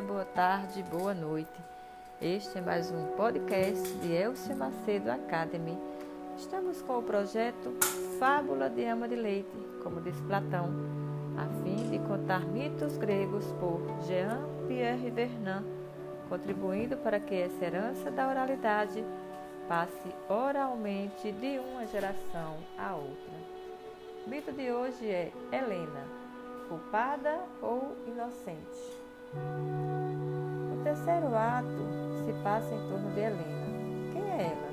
boa tarde, boa noite. Este é mais um podcast de Elcio Macedo Academy. Estamos com o projeto Fábula de Ama de Leite, como diz Platão, a fim de contar mitos gregos por Jean-Pierre Vernant, contribuindo para que essa herança da oralidade passe oralmente de uma geração a outra. O mito de hoje é Helena culpada ou inocente. O terceiro ato se passa em torno de Helena. Quem é ela?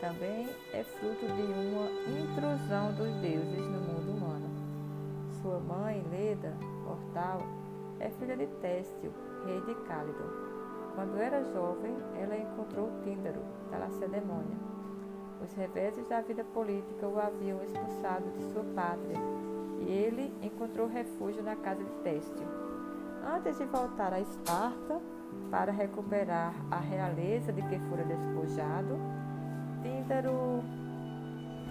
Também é fruto de uma intrusão dos deuses no mundo humano. Sua mãe, Leda, mortal, é filha de Téstio, rei de Cálido. Quando era jovem, ela encontrou Tíndaro, da Lacedemônia. Os reveses da vida política o haviam expulsado de sua pátria e ele encontrou refúgio na casa de Téstio. Antes de voltar a Esparta para recuperar a realeza de que fora despojado, Tíndaro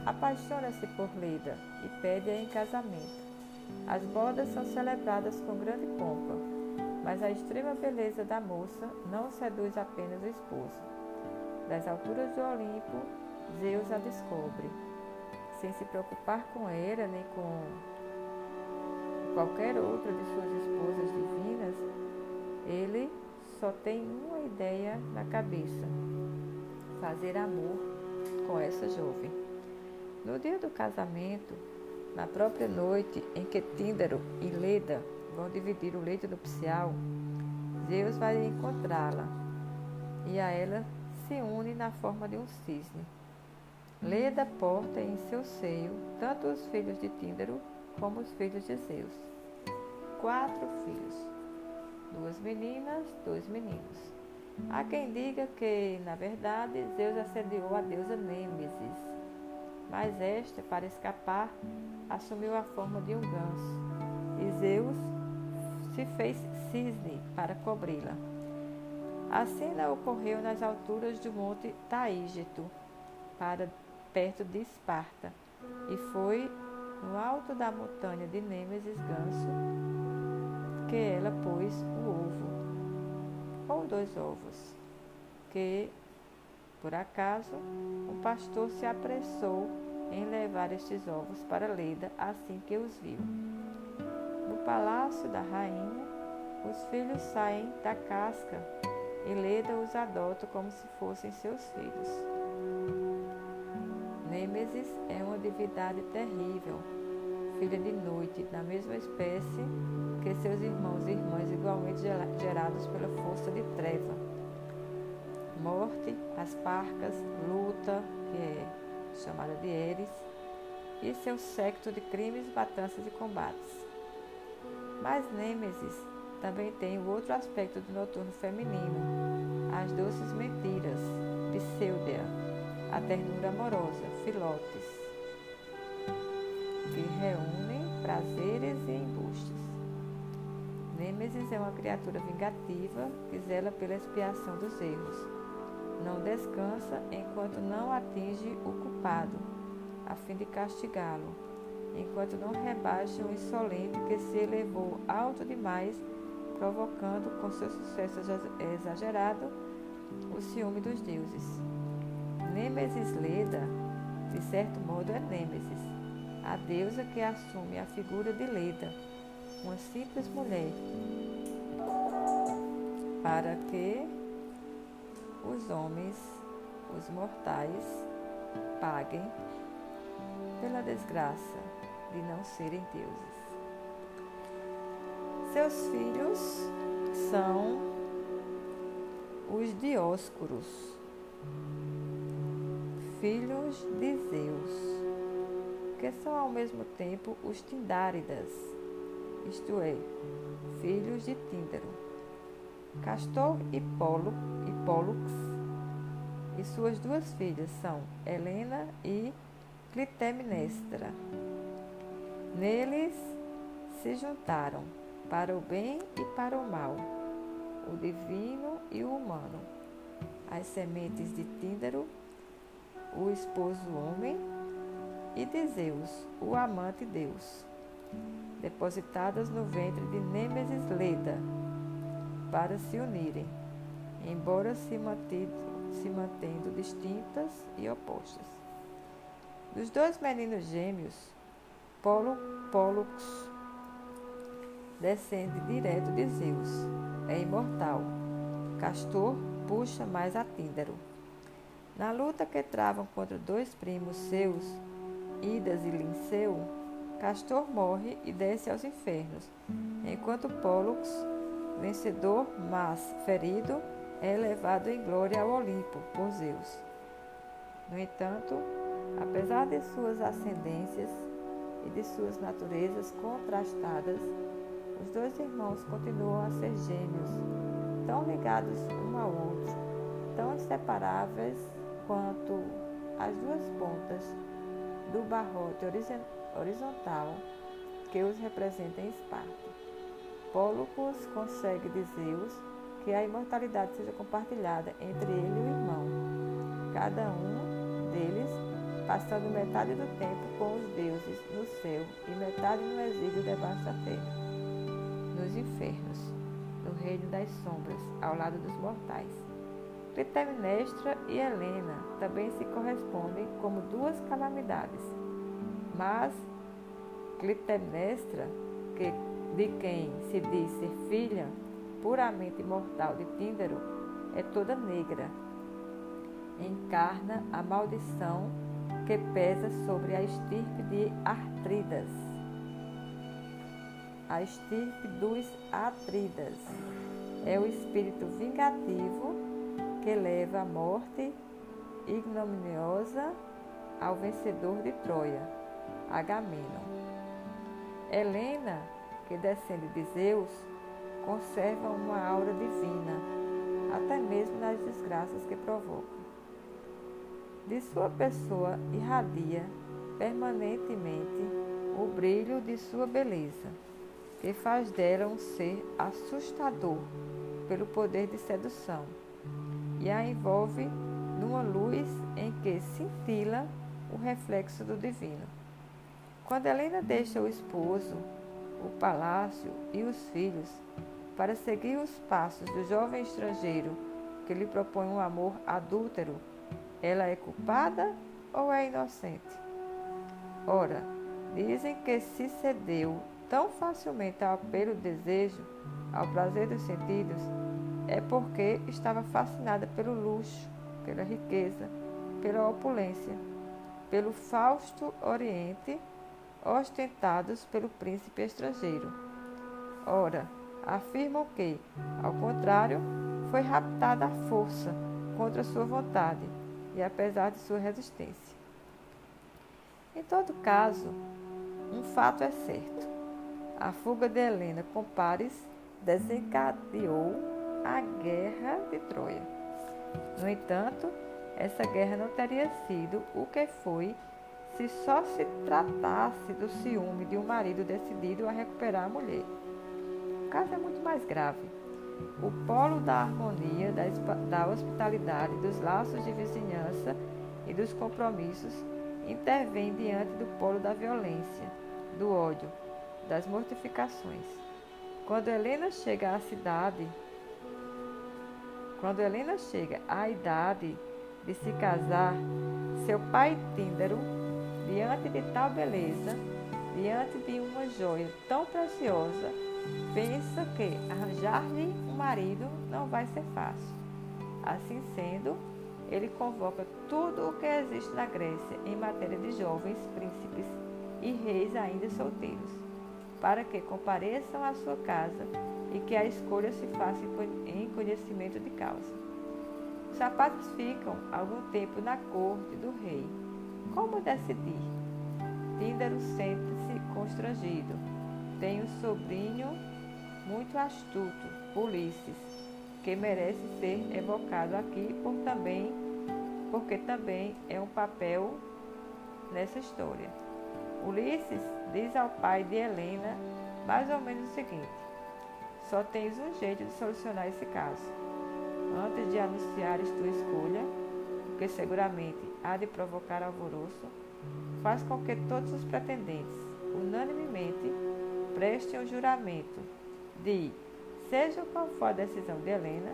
apaixona-se por Leda e pede-a em casamento. As bodas são celebradas com grande pompa, mas a extrema beleza da moça não seduz apenas o esposo. Das alturas do Olimpo, Zeus a descobre. Sem se preocupar com ela nem com qualquer outra de suas esposas divinas, ele só tem uma ideia na cabeça: fazer amor com essa jovem. No dia do casamento, na própria noite em que Tíndaro e Leda vão dividir o leito nupcial, Zeus vai encontrá-la e a ela se une na forma de um cisne. Leda porta em seu seio tanto os filhos de Tíndaro como os filhos de Zeus. Quatro filhos, duas meninas, dois meninos. Há quem diga que, na verdade, Zeus assediou a deusa Nêmesis, mas esta, para escapar, assumiu a forma de um ganso, e Zeus se fez cisne para cobri-la. A cena ocorreu nas alturas do monte Taígeto, para perto de Esparta, e foi no alto da montanha de Nêmesis Ganso, que ela pôs o ovo, ou dois ovos, que, por acaso, o pastor se apressou em levar estes ovos para Leda assim que os viu. No palácio da rainha, os filhos saem da casca e Leda os adota como se fossem seus filhos. Nêmesis é uma divindade terrível, filha de noite, da mesma espécie que seus irmãos e irmãs igualmente gerados pela força de treva. Morte, as parcas, luta, que é chamada de Eris, e seu séquito de crimes, matanças e combates. Mas Nêmesis também tem o outro aspecto do noturno feminino, as doces mentiras, Pseudea a ternura amorosa, filotes, que reúnem prazeres e embustes. Nêmesis é uma criatura vingativa que zela pela expiação dos erros. Não descansa enquanto não atinge o culpado, a fim de castigá-lo, enquanto não rebaixa o insolente que se elevou alto demais, provocando com seu sucesso exagerado o ciúme dos deuses. Nêmesis Leda, de certo modo, é Nêmesis, a deusa que assume a figura de Leda, uma simples mulher, para que os homens, os mortais, paguem pela desgraça de não serem deuses. Seus filhos são os Dioscuros filhos de Zeus, que são ao mesmo tempo os Tindáridas, isto é, filhos de Tíndaro, Castor e, e Pólux, e suas duas filhas são Helena e Clitemnestra. Neles se juntaram para o bem e para o mal, o divino e o humano, as sementes de Tíndaro o esposo homem, e de Zeus, o amante Deus, depositadas no ventre de Nêmesis Leda, para se unirem, embora se, mantido, se mantendo distintas e opostas. Dos dois meninos gêmeos, Pollux descende direto de Zeus, é imortal. Castor puxa mais a Tíndaro. Na luta que travam contra dois primos seus, Idas e Linceu, Castor morre e desce aos infernos, enquanto Pollux, vencedor, mas ferido, é elevado em glória ao Olimpo por Zeus. No entanto, apesar de suas ascendências e de suas naturezas contrastadas, os dois irmãos continuam a ser gêmeos, tão ligados um ao outro, tão inseparáveis quanto as duas pontas do barrote horizontal que os representa em Esparta. Pólupos consegue de Zeus que a imortalidade seja compartilhada entre ele e o irmão, cada um deles passando metade do tempo com os deuses no céu e metade no exílio debaixo da terra, nos infernos, no reino das sombras, ao lado dos mortais. Clitemnestra e Helena também se correspondem como duas calamidades. Mas Clitemnestra, que, de quem se diz ser filha puramente mortal de Tíndaro, é toda negra. Encarna a maldição que pesa sobre a estirpe de Artridas. A estirpe dos Atridas é o espírito vingativo que leva a morte ignominiosa ao vencedor de Troia, Agamenon. Helena, que descende de Zeus, conserva uma aura divina, até mesmo nas desgraças que provoca. De sua pessoa irradia permanentemente o brilho de sua beleza, que faz dela um ser assustador pelo poder de sedução e a envolve numa luz em que cintila o reflexo do divino. Quando Helena deixa o esposo, o palácio e os filhos para seguir os passos do jovem estrangeiro que lhe propõe um amor adúltero, ela é culpada ou é inocente? Ora, dizem que se cedeu tão facilmente ao apelo do desejo, ao prazer dos sentidos, é porque estava fascinada pelo luxo, pela riqueza, pela opulência, pelo fausto oriente, ostentados pelo príncipe estrangeiro. Ora, afirmam que, ao contrário, foi raptada à força, contra sua vontade e apesar de sua resistência. Em todo caso, um fato é certo. A fuga de Helena com Paris desencadeou a Guerra de Troia. No entanto, essa guerra não teria sido o que foi se só se tratasse do ciúme de um marido decidido a recuperar a mulher. O caso é muito mais grave. O polo da harmonia, da hospitalidade, dos laços de vizinhança e dos compromissos intervém diante do polo da violência, do ódio, das mortificações. Quando Helena chega à cidade, quando Helena chega à idade de se casar, seu pai Tíndaro, diante de tal beleza, diante de uma joia tão preciosa, pensa que arranjar-lhe um marido não vai ser fácil. Assim sendo, ele convoca tudo o que existe na Grécia em matéria de jovens príncipes e reis ainda solteiros, para que compareçam à sua casa e que a escolha se faça em conhecimento de causa. Os sapatos ficam algum tempo na corte do rei. Como decidir? Tíndaro sente-se constrangido. Tem um sobrinho muito astuto, Ulisses, que merece ser evocado aqui por também, porque também é um papel nessa história. Ulisses diz ao pai de Helena mais ou menos o seguinte: só tens um jeito de solucionar esse caso. Antes de anunciares tua escolha, que seguramente há de provocar alvoroço, faz com que todos os pretendentes, unanimemente, prestem o juramento de seja qual for a decisão de Helena,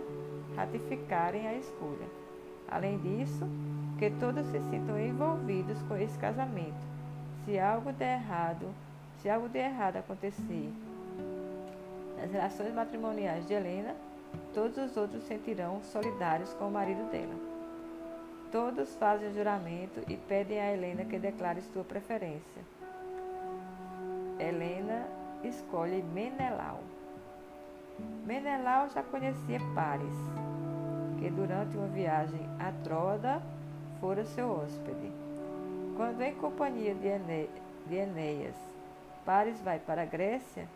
ratificarem a escolha. Além disso, que todos se sintam envolvidos com esse casamento. Se algo der errado, se algo de errado acontecer nas relações matrimoniais de Helena, todos os outros sentirão solidários com o marido dela. Todos fazem o juramento e pedem a Helena que declare sua preferência. Helena escolhe Menelau. Menelau já conhecia Paris, que durante uma viagem a Troda fora seu hóspede. Quando em companhia de, Enéas, Paris vai para a Grécia,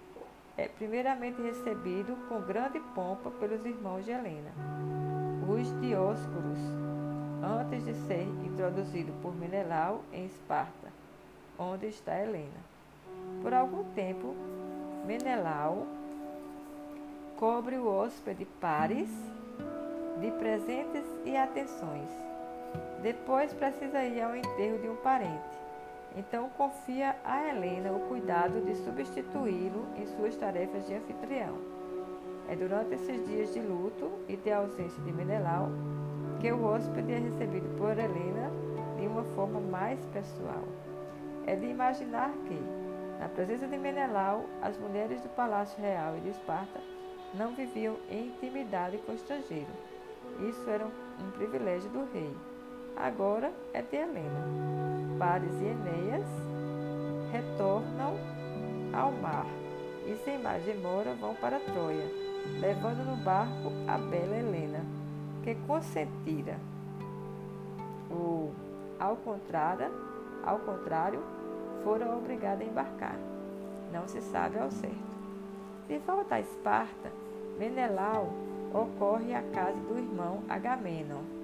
é primeiramente recebido com grande pompa pelos irmãos de Helena, os Dioscuros, antes de ser introduzido por Menelau em Esparta, onde está Helena. Por algum tempo, Menelau cobre o hóspede Paris de presentes e atenções. Depois precisa ir ao enterro de um parente. Então confia a Helena o cuidado de substituí-lo em suas tarefas de anfitrião. É durante esses dias de luto e de ausência de Menelau que o hóspede é recebido por Helena de uma forma mais pessoal. É de imaginar que, na presença de Menelau, as mulheres do Palácio Real e de Esparta não viviam em intimidade com o estrangeiro. Isso era um privilégio do rei. Agora é de Helena. Paris e Enéas retornam ao mar e, sem mais demora, vão para Troia, levando no barco a bela Helena, que consentira. O, ao contrário, ao contrário, foram obrigados a embarcar. Não se sabe ao certo. De volta a Esparta, Menelau ocorre à casa do irmão Agamenon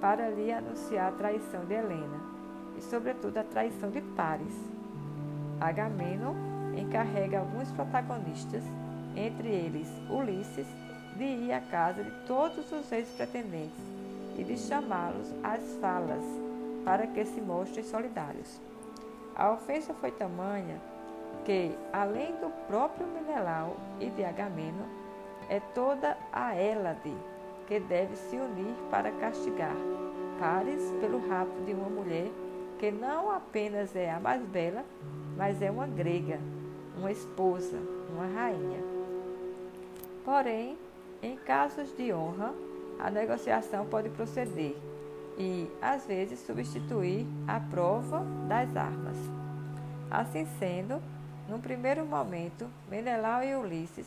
para lhe anunciar a traição de Helena e, sobretudo, a traição de Paris. Agamenon encarrega alguns protagonistas, entre eles Ulisses, de ir à casa de todos os ex-pretendentes e de chamá-los às falas para que se mostrem solidários. A ofensa foi tamanha que, além do próprio Menelau e de Agamemnon, é toda a Hélade que deve se unir para castigar Paris pelo rapto de uma mulher que não apenas é a mais bela, mas é uma grega, uma esposa, uma rainha. Porém, em casos de honra, a negociação pode proceder e, às vezes, substituir a prova das armas. Assim sendo, num primeiro momento, Menelau e Ulisses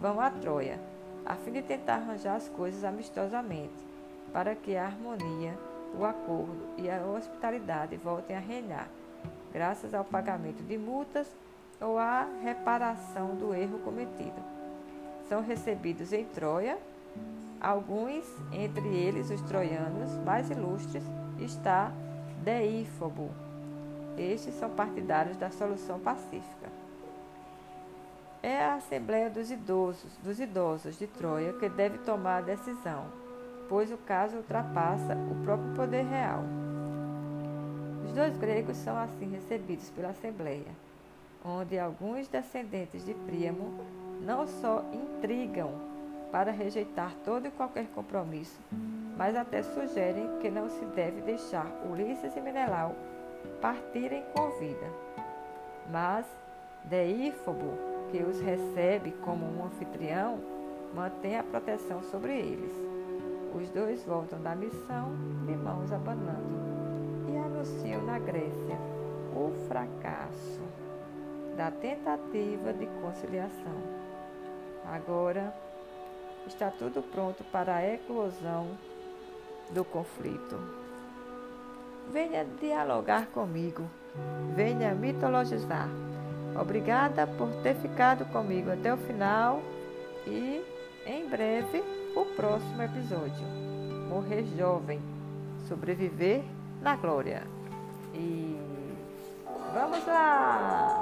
vão a Troia, a fim de tentar arranjar as coisas amistosamente, para que a harmonia, o acordo e a hospitalidade voltem a reinar, graças ao pagamento de multas ou à reparação do erro cometido. São recebidos em Troia, alguns, entre eles os troianos mais ilustres, está Deífobo. Estes são partidários da solução pacífica. É a Assembleia dos Idosos, dos Idosos de Troia que deve tomar a decisão, pois o caso ultrapassa o próprio poder real. Os dois gregos são assim recebidos pela Assembleia, onde alguns descendentes de Príamo não só intrigam para rejeitar todo e qualquer compromisso, mas até sugerem que não se deve deixar Ulisses e Menelau partirem com vida. Mas Deífobo que os recebe como um anfitrião, mantém a proteção sobre eles. Os dois voltam da missão de mãos abanando e anunciam na Grécia o fracasso da tentativa de conciliação. Agora está tudo pronto para a eclosão do conflito. Venha dialogar comigo, venha mitologizar. Obrigada por ter ficado comigo até o final e em breve o próximo episódio. Morrer jovem, sobreviver na glória. E vamos lá!